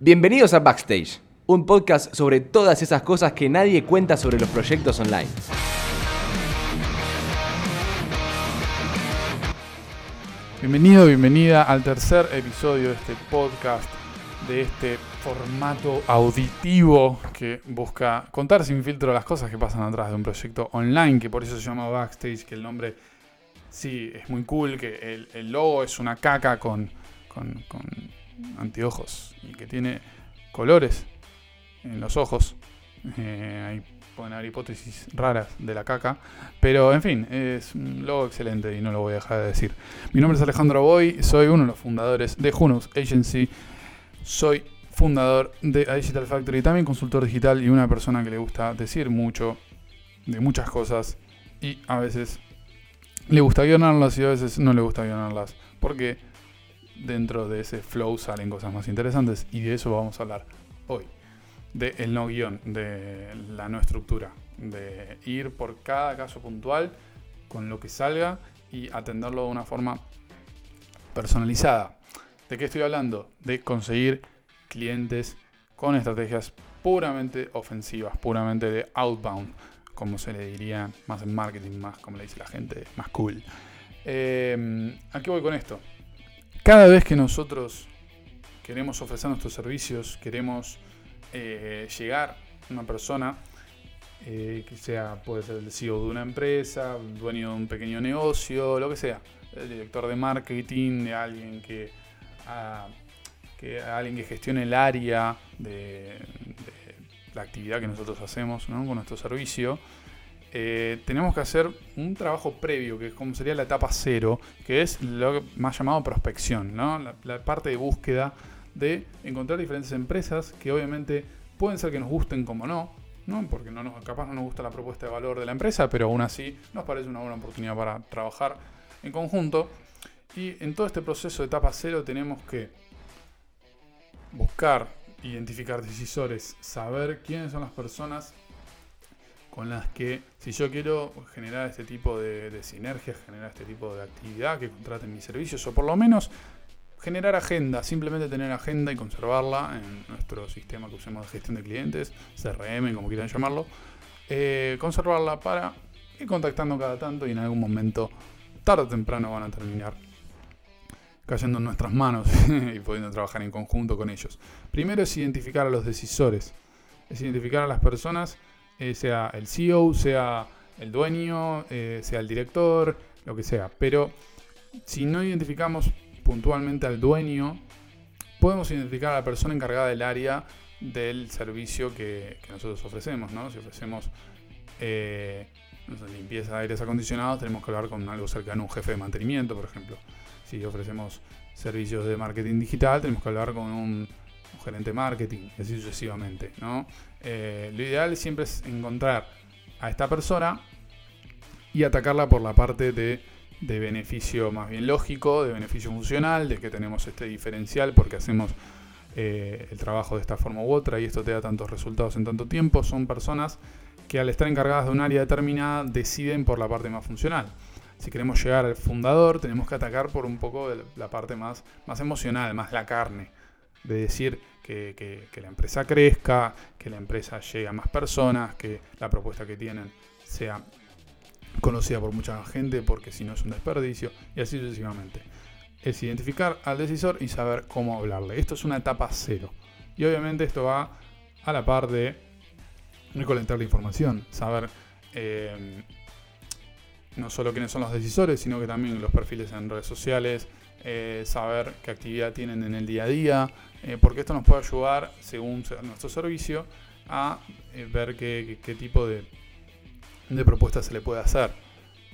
Bienvenidos a Backstage, un podcast sobre todas esas cosas que nadie cuenta sobre los proyectos online. Bienvenido, bienvenida al tercer episodio de este podcast, de este formato auditivo que busca contar sin filtro las cosas que pasan atrás de un proyecto online, que por eso se llama Backstage, que el nombre sí es muy cool, que el, el logo es una caca con, con, con anteojos y que tiene colores en los ojos. Eh, ahí pueden haber hipótesis raras de la caca. Pero en fin, es un logo excelente y no lo voy a dejar de decir. Mi nombre es Alejandro Boy, soy uno de los fundadores de Junos Agency. Soy fundador de Digital Factory, también consultor digital y una persona que le gusta decir mucho de muchas cosas y a veces le gusta guionarlas y a veces no le gusta guionarlas. Porque dentro de ese flow salen cosas más interesantes y de eso vamos a hablar hoy. De el no guion, de la no estructura, de ir por cada caso puntual con lo que salga y atenderlo de una forma personalizada. ¿De qué estoy hablando? De conseguir clientes con estrategias puramente ofensivas, puramente de outbound, como se le diría más en marketing, más como le dice la gente, más cool. Eh, ¿A qué voy con esto? Cada vez que nosotros queremos ofrecer nuestros servicios, queremos eh, llegar a una persona, eh, que sea, puede ser el CEO de una empresa, dueño de un pequeño negocio, lo que sea, el director de marketing, de alguien que, que alguien que gestione el área de, la actividad que nosotros hacemos con nuestro servicio. Eh, tenemos que hacer un trabajo previo, que es como sería la etapa cero, que es lo más llamado prospección, ¿no? la, parte de búsqueda de encontrar diferentes empresas que obviamente pueden ser que nos gusten como no, ¿no? porque no nos, capaz no nos gusta la propuesta de valor de la empresa, pero aún así nos parece una buena oportunidad para trabajar en conjunto. Y en todo este proceso de etapa cero tenemos que buscar, identificar decisores, saber quiénes son las personas con las que si yo quiero generar este tipo de, sinergias, generar este tipo de actividad, que contraten mis servicios, o por lo menos generar agenda, simplemente tener agenda y conservarla en nuestro sistema que usemos de gestión de clientes, CRM, como quieran llamarlo, eh, conservarla para ir contactando cada tanto y en algún momento, tarde o temprano, van a terminar cayendo en nuestras manos y pudiendo trabajar en conjunto con ellos. Primero es identificar a los decisores, es identificar a las personas eh, sea el CEO, sea el dueño, eh, sea el director, lo que sea. Pero si no identificamos puntualmente al dueño, podemos identificar a la persona encargada del área del servicio que, nosotros ofrecemos. Si ofrecemos eh, limpieza de aires acondicionados, tenemos que hablar con algo cercano a un jefe de mantenimiento, por ejemplo. Si ofrecemos servicios de marketing digital, tenemos que hablar con un gerente de marketing, así sucesivamente. ¿no? Eh, lo ideal siempre es encontrar a esta persona y atacarla por la parte de, beneficio más bien lógico, de beneficio funcional, de que tenemos este diferencial porque hacemos eh, el trabajo de esta forma u otra y esto te da tantos resultados en tanto tiempo. Son personas que al estar encargadas de un área determinada deciden por la parte más funcional. Si queremos llegar al fundador, tenemos que atacar por un poco de la parte más, más emocional, más la carne de decir que, la empresa crezca, que la empresa llegue a más personas, que la propuesta que tienen sea conocida por mucha gente, porque si no es un desperdicio, y así sucesivamente. Es identificar al decisor y saber cómo hablarle. Esto es una etapa cero. Y obviamente esto va a la par de recolectar la información, saber eh, no solo quiénes son los decisores, sino que también los perfiles en redes sociales, eh, saber qué actividad tienen en el día a día, eh, porque esto nos puede ayudar, según nuestro servicio, a eh, ver qué, tipo de, de propuestas se le puede hacer.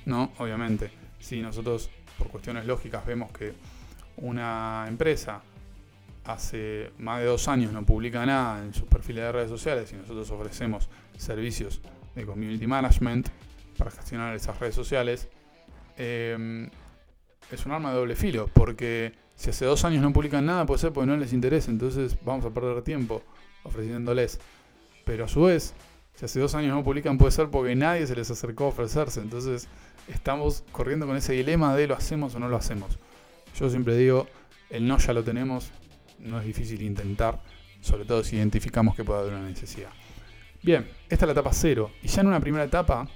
¿no? Obviamente, si nosotros por cuestiones lógicas vemos que una empresa hace más de dos años no publica nada en sus perfiles de redes sociales y nosotros ofrecemos servicios de community management para gestionar esas redes sociales, es un arma de doble filo, porque si hace dos años no publican nada, puede ser porque no les interesa, entonces vamos a perder tiempo ofreciéndoles. Pero a su vez, si hace dos años no publican, puede ser porque nadie se les acercó a ofrecerse, entonces estamos corriendo con ese dilema de lo hacemos o no lo hacemos. Yo siempre digo, el no ya lo tenemos, no es difícil intentar, sobre todo si identificamos que puede haber una necesidad. Bien, esta es la etapa cero. Y ya en una primera etapa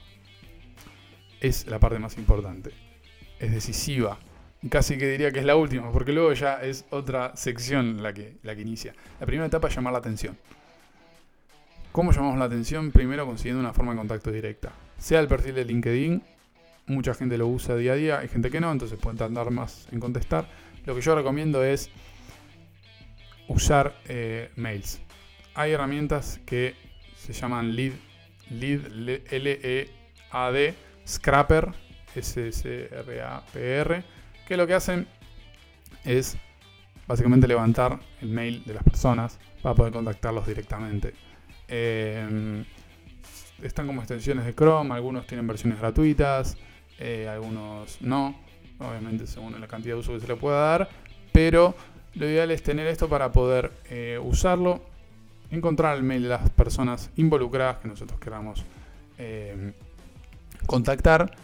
es la parte más importante. Es decisiva. Casi que diría que es la última, porque luego ya es otra sección la que, la que inicia. La primera etapa es llamar la atención. ¿Cómo llamamos la atención? Primero consiguiendo una forma de contacto directa. Sea el perfil de LinkedIn, mucha gente lo usa día a día, hay gente que no, entonces pueden tardar más en contestar. Lo que yo recomiendo es usar eh, mails. Hay herramientas que se llaman Lead, Lead L-E-A-D, Scrapper, S-C-R-A-P-R, que lo que hacen es básicamente levantar el mail de las personas para poder contactarlos directamente. Em, están como extensiones de Chrome, algunos tienen versiones gratuitas, eh, algunos no, obviamente según la cantidad de uso que se le pueda dar, pero lo ideal es tener esto para poder eh, usarlo, encontrar el mail de las personas involucradas que nosotros queramos em, contactar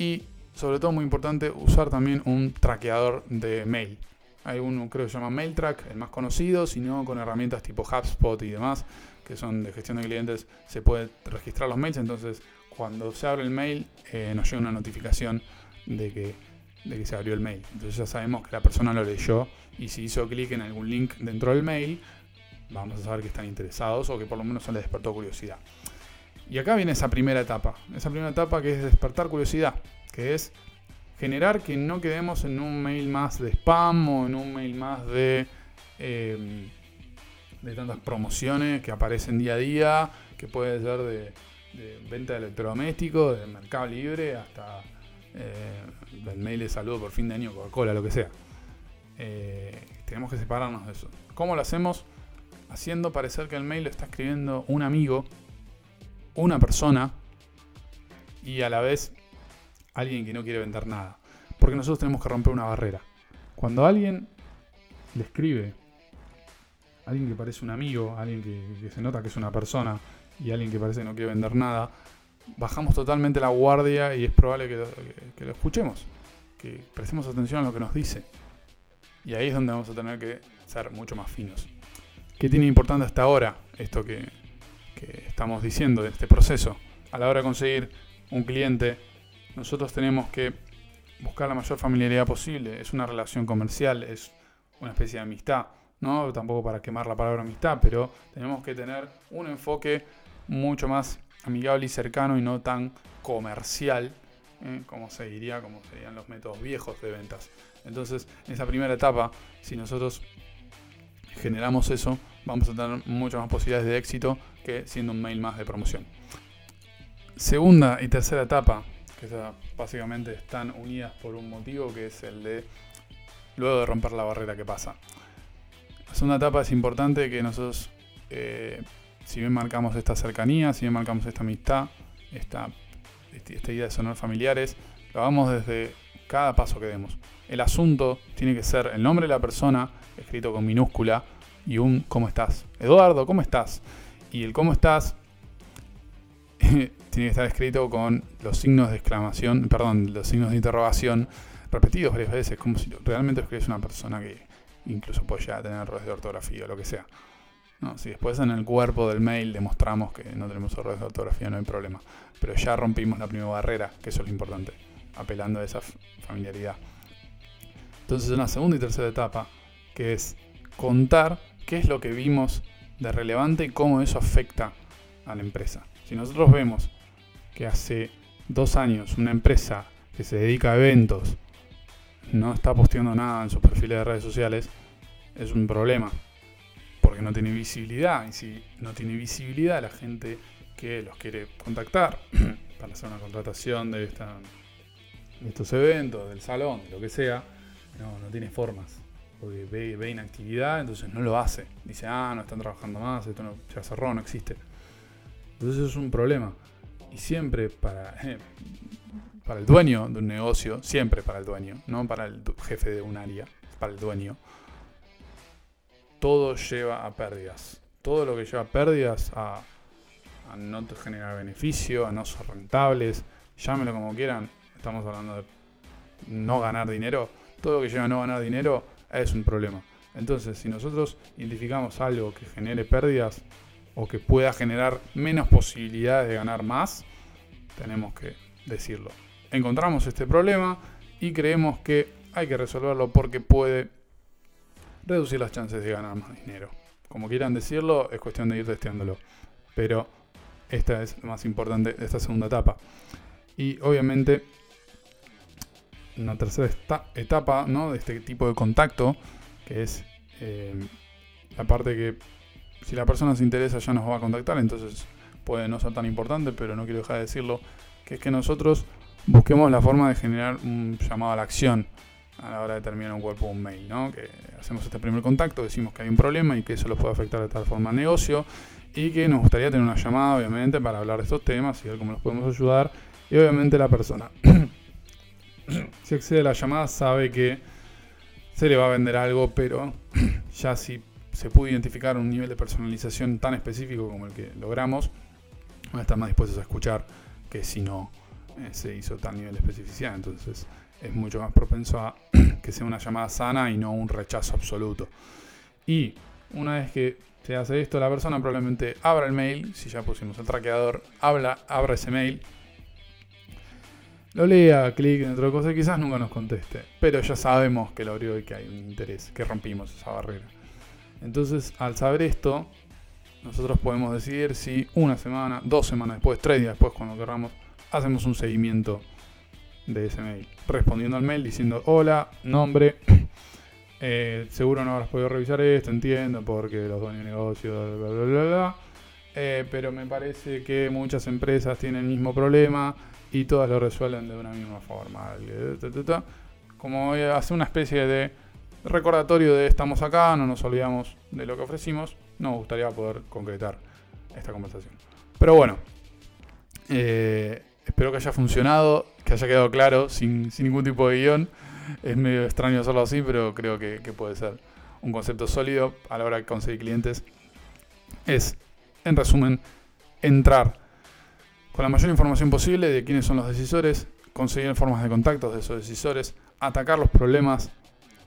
y sobre todo muy importante usar también un traqueador de mail. Hay uno creo que se llama MailTrack, el más conocido, sino con herramientas tipo HubSpot y demás que son de gestión de clientes, se puede registrar los mails. Entonces, cuando se abre el mail, eh, nos llega una notificación de que, de que se abrió el mail. Entonces ya sabemos que la persona lo leyó y si hizo clic en algún link dentro del mail, vamos a saber que están interesados o que por lo menos se les despertó curiosidad. Y acá viene esa primera etapa, esa primera etapa que es despertar curiosidad, que es generar que no quedemos en un mail más de spam o en un mail más de... Eh, de tantas promociones que aparecen día a día, que puede ser de, venta de electrodomésticos, de Mercado Libre, hasta eh, del mail de saludo por fin de año, Coca-Cola, lo que sea. Eh, tenemos que separarnos de eso. ¿Cómo lo hacemos? Haciendo parecer que el mail lo está escribiendo un amigo, una persona, y a la vez alguien que no quiere vender nada. Porque nosotros tenemos que romper una barrera. Cuando alguien le escribe alguien que parece un amigo, alguien que, se nota que es una persona y alguien que parece que no quiere vender nada, bajamos totalmente la guardia y es probable que lo, escuchemos, que prestemos atención a lo que nos dice. Y ahí es donde vamos a tener que ser mucho más finos. ¿Qué tiene importante hasta ahora esto que, que estamos diciendo de este proceso? A la hora de conseguir un cliente, nosotros tenemos que buscar la mayor familiaridad posible. Es una relación comercial, es una especie de amistad. ¿no? Tampoco para quemar la palabra amistad, pero tenemos que tener un enfoque mucho más amigable y cercano y no tan comercial, ¿eh? como se diría, como serían los métodos viejos de ventas. Entonces, en esa primera etapa, si nosotros generamos eso, vamos a tener muchas más posibilidades de éxito que siendo un mail más de promoción. Segunda y tercera etapa, que básicamente están unidas por un motivo que es el de luego de romper la barrera que pasa. La segunda etapa es importante que nosotros, eh, si bien marcamos esta cercanía, si bien marcamos esta amistad, esta, esta idea de sonar familiares, lo hagamos desde cada paso que demos. El asunto tiene que ser el nombre de la persona, escrito con minúscula, y un ¿cómo estás? Eduardo, ¿cómo estás? Y el ¿cómo estás? tiene que estar escrito con los signos de exclamación, perdón, los signos de interrogación repetidos varias veces, como si realmente escribes una persona que, incluso puede ya tener errores de ortografía o lo que sea. No, si después en el cuerpo del mail demostramos que no tenemos errores de ortografía, no hay problema. Pero ya rompimos la primera barrera, que eso es lo importante, apelando a esa familiaridad. Entonces, una segunda y tercera etapa, que es contar qué es lo que vimos de relevante y cómo eso afecta a la empresa. Si nosotros vemos que hace dos años una empresa que se dedica a eventos no está posteando nada en sus perfiles de redes sociales, es un problema. Porque no tiene visibilidad. Y si no tiene visibilidad, la gente que los quiere contactar para hacer una contratación de, esta, estos eventos, del salón, de lo que sea, no, no tiene formas. Porque ve, ve, inactividad, entonces no lo hace. Dice, ah, no están trabajando más, esto no, ya cerró, no existe. Entonces es un problema. Y siempre para, para el dueño de un negocio, siempre para el dueño, no para el jefe de un área, para el dueño, todo lleva a pérdidas. Todo lo que lleva a pérdidas, a, no generar beneficio, a no ser rentables, llámelo como quieran, estamos hablando de no ganar dinero, todo lo que lleva a no ganar dinero es un problema. Entonces, si nosotros identificamos algo que genere pérdidas o que pueda generar menos posibilidades de ganar más, tenemos que decirlo. Encontramos este problema y creemos que hay que resolverlo porque puede reducir las chances de ganar más dinero. Como quieran decirlo, es cuestión de ir testeándolo. Pero esta es más importante esta segunda etapa. Y obviamente, una tercera etapa ¿no? de este tipo de contacto, que es eh, la parte que si la persona se interesa ya nos va a contactar, entonces puede no ser tan importante, pero no quiero dejar de decirlo, que es que nosotros busquemos la forma de generar un llamado a la acción a la hora de terminar un cuerpo un mail, ¿no? Que hacemos este primer contacto, decimos que hay un problema y que eso lo puede afectar de tal forma al negocio y que nos gustaría tener una llamada, obviamente, para hablar de estos temas y ver cómo nos podemos ayudar. Y obviamente la persona, si accede a la llamada, sabe que se le va a vender algo, pero ya si se pudo identificar un nivel de personalización tan específico como el que logramos, van a estar más dispuestos a escuchar que si no eh, se hizo tal nivel de especificidad. Entonces, es mucho más propenso a que sea una llamada sana y no un rechazo absoluto. Y una vez que se hace esto, la persona probablemente abra el mail, si ya pusimos el traqueador, habla, abra ese mail, lo lea, clic dentro de cosas, quizás nunca nos conteste, pero ya sabemos que lo abrió y que hay un interés, que rompimos esa barrera. Entonces, al saber esto, nosotros podemos decidir si una semana, dos semanas después, tres días después, cuando queramos, hacemos un seguimiento de ese mail. Respondiendo al mail diciendo, hola, nombre, eh, seguro no habrás podido revisar esto, entiendo, porque los dueños de negocio, bla, bla, bla, bla. Eh, pero me parece que muchas empresas tienen el mismo problema y todas lo resuelven de una misma forma. Como hace una especie de recordatorio de estamos acá, no nos olvidamos de lo que ofrecimos, nos gustaría poder concretar esta conversación. Pero bueno, eh, espero que haya funcionado, que haya quedado claro, sin, ningún tipo de guion. Es medio extraño hacerlo así, pero creo que, puede ser un concepto sólido a la hora de conseguir clientes. Es, en resumen, entrar con la mayor información posible de quiénes son los decisores, conseguir formas de contactos de esos decisores, atacar los problemas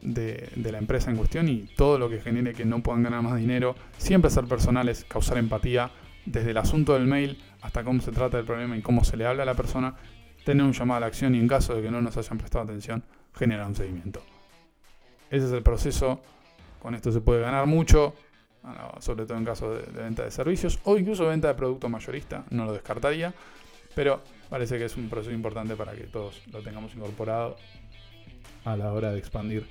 de, de, la empresa en cuestión y todo lo que genere que no puedan ganar más dinero, siempre ser personales, causar empatía, desde el asunto del mail hasta cómo se trata el problema y cómo se le habla a la persona, tener un llamado a la acción y en caso de que no nos hayan prestado atención, generar un seguimiento. Ese es el proceso. Con esto se puede ganar mucho, sobre todo en caso de, venta de servicios o incluso venta de producto mayorista, no lo descartaría, pero parece que es un proceso importante para que todos lo tengamos incorporado a la hora de expandir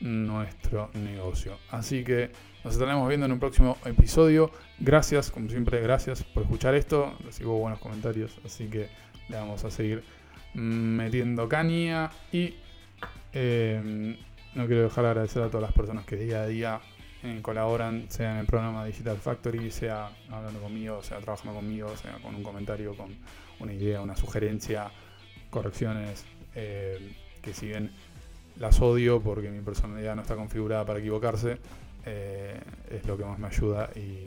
nuestro negocio. Así que nos estaremos viendo en un próximo episodio. Gracias, como siempre, gracias por escuchar esto. Recibo buenos comentarios, así que le vamos a seguir metiendo caña. Y eh, no quiero dejar de agradecer a todas las personas que día a día eh, colaboran, sea en el programa Digital Factory, sea hablando conmigo, sea trabajando conmigo, sea con un comentario, con una idea, una sugerencia, correcciones, eh, que siguen las odio porque mi personalidad no está configurada para equivocarse, eh, es lo que más me ayuda y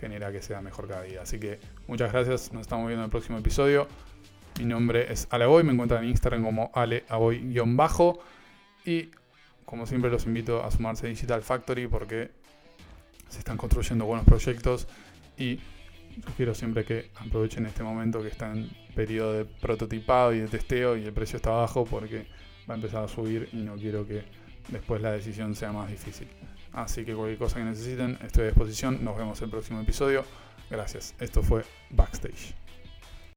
genera que sea mejor cada día. Así que muchas gracias, nos estamos viendo en el próximo episodio. Mi nombre es Aleaboy, me encuentran en Instagram como aleaboy-bajo y como siempre los invito a sumarse a Digital Factory porque se están construyendo buenos proyectos y quiero siempre que aprovechen este momento que está en periodo de prototipado y de testeo y el precio está bajo porque va a empezar a subir y no quiero que después la decisión sea más difícil. Así que cualquier cosa que necesiten, estoy a disposición. Nos vemos en el próximo episodio. Gracias. Esto fue Backstage.